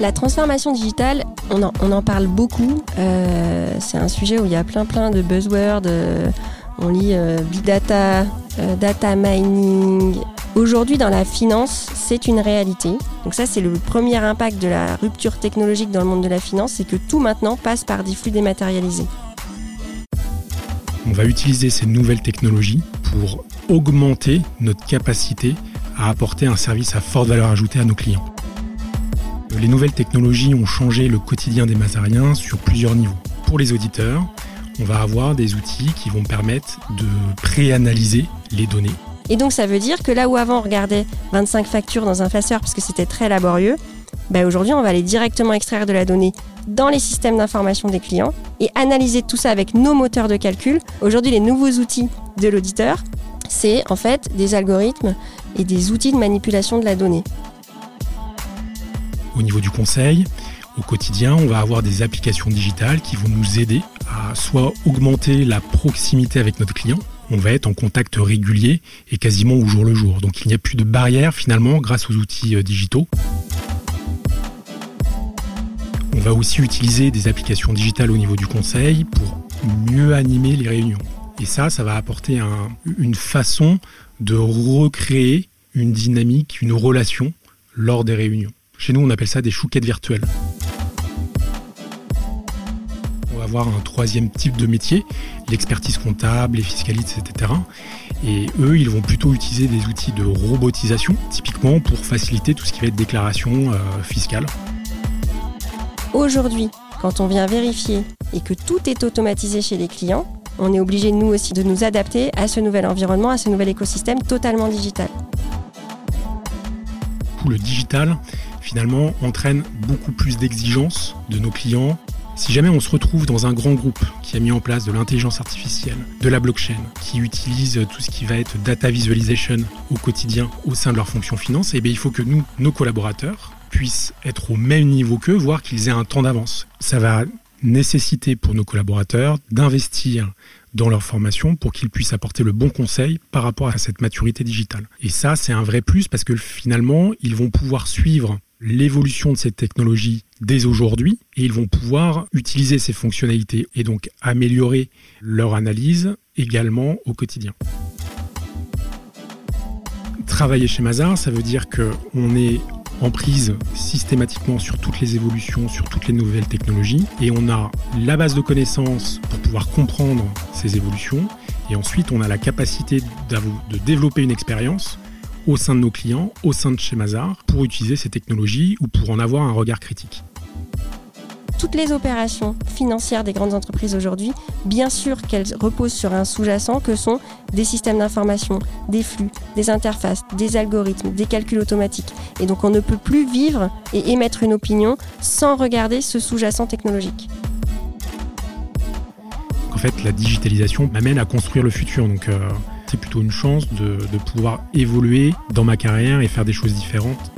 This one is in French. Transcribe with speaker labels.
Speaker 1: La transformation digitale, on en, parle beaucoup. Euh, c'est un sujet où il y a plein plein de buzzwords. euh, on lit euh, big data, data mining. Aujourd'hui, dans la finance, c'est une réalité. Donc ça, c'est le premier impact de la rupture technologique dans le monde de la finance, c'est que tout maintenant passe par des flux dématérialisés.
Speaker 2: On va utiliser ces nouvelles technologies pour augmenter notre capacité à apporter un service à forte valeur ajoutée à nos clients. Les nouvelles technologies ont changé le quotidien des Mazariens sur plusieurs niveaux. Pour les auditeurs, on va avoir des outils qui vont permettre de préanalyser les données.
Speaker 1: Et donc ça veut dire que là où avant on regardait 25 factures dans un faceur parce que c'était très laborieux, bah aujourd'hui on va aller directement extraire de la donnée dans les systèmes d'information des clients et analyser tout ça avec nos moteurs de calcul. Aujourd'hui les nouveaux outils de l'auditeur, c'est en fait des algorithmes et des outils de manipulation de la donnée.
Speaker 2: Au niveau du conseil, au quotidien, on va avoir des applications digitales qui vont nous aider à soit augmenter la proximité avec notre client, on va être en contact régulier et quasiment au jour le jour. Donc il n'y a plus de barrière finalement grâce aux outils euh, digitaux. On va aussi utiliser des applications digitales au niveau du conseil pour mieux animer les réunions. Et ça, ça va apporter un- une façon de recréer une dynamique, une relation lors des réunions. Chez nous, on appelle ça des chouquettes virtuelles. On va avoir un troisième type de métier, l'expertise comptable, les fiscalistes, etc. Et eux, ils vont plutôt utiliser des outils de robotisation, typiquement pour faciliter tout ce qui va être déclaration euh, fiscale.
Speaker 1: Aujourd'hui, quand on vient vérifier et que tout est automatisé chez les clients, on est obligé nous aussi de nous adapter à ce nouvel environnement, à ce nouvel écosystème totalement digital.
Speaker 2: Le digital, finalement, entraîne beaucoup plus d'exigences de nos clients. Si jamais on se retrouve dans un grand groupe qui a mis en place de l'intelligence artificielle, de la blockchain, qui utilise tout ce qui va être data visualization au quotidien au sein de leur fonction finance, eh bien, il faut que nous, nos collaborateurs, puissent être au même niveau qu'eux, voire qu'ils aient un temps d'avance. Ça va nécessiter pour nos collaborateurs d'investir dans leur formation pour qu'ils puissent apporter le bon conseil par rapport à cette maturité digitale. Et ça, c'est un vrai plus parce que finalement, ils vont pouvoir suivre l'évolution de cette technologie dès aujourd'hui et ils vont pouvoir utiliser ces fonctionnalités et donc améliorer leur analyse également au quotidien. Travailler chez Mazar, ça veut dire qu'on est en prise systématiquement sur toutes les évolutions, sur toutes les nouvelles technologies, et on a la base de connaissances pour pouvoir comprendre ces évolutions, et ensuite on a la capacité de développer une expérience au sein de nos clients, au sein de chez Mazar, pour utiliser ces technologies ou pour en avoir un regard critique.
Speaker 1: Toutes les opérations financières des grandes entreprises aujourd'hui, bien sûr qu'elles reposent sur un sous-jacent que sont des systèmes d'information, des flux, des interfaces, des algorithmes, des calculs automatiques. Et donc on ne peut plus vivre et émettre une opinion sans regarder ce sous-jacent technologique.
Speaker 2: En fait, la digitalisation m'amène à construire le futur, donc euh, c'est plutôt une chance de, pouvoir évoluer dans ma carrière et faire des choses différentes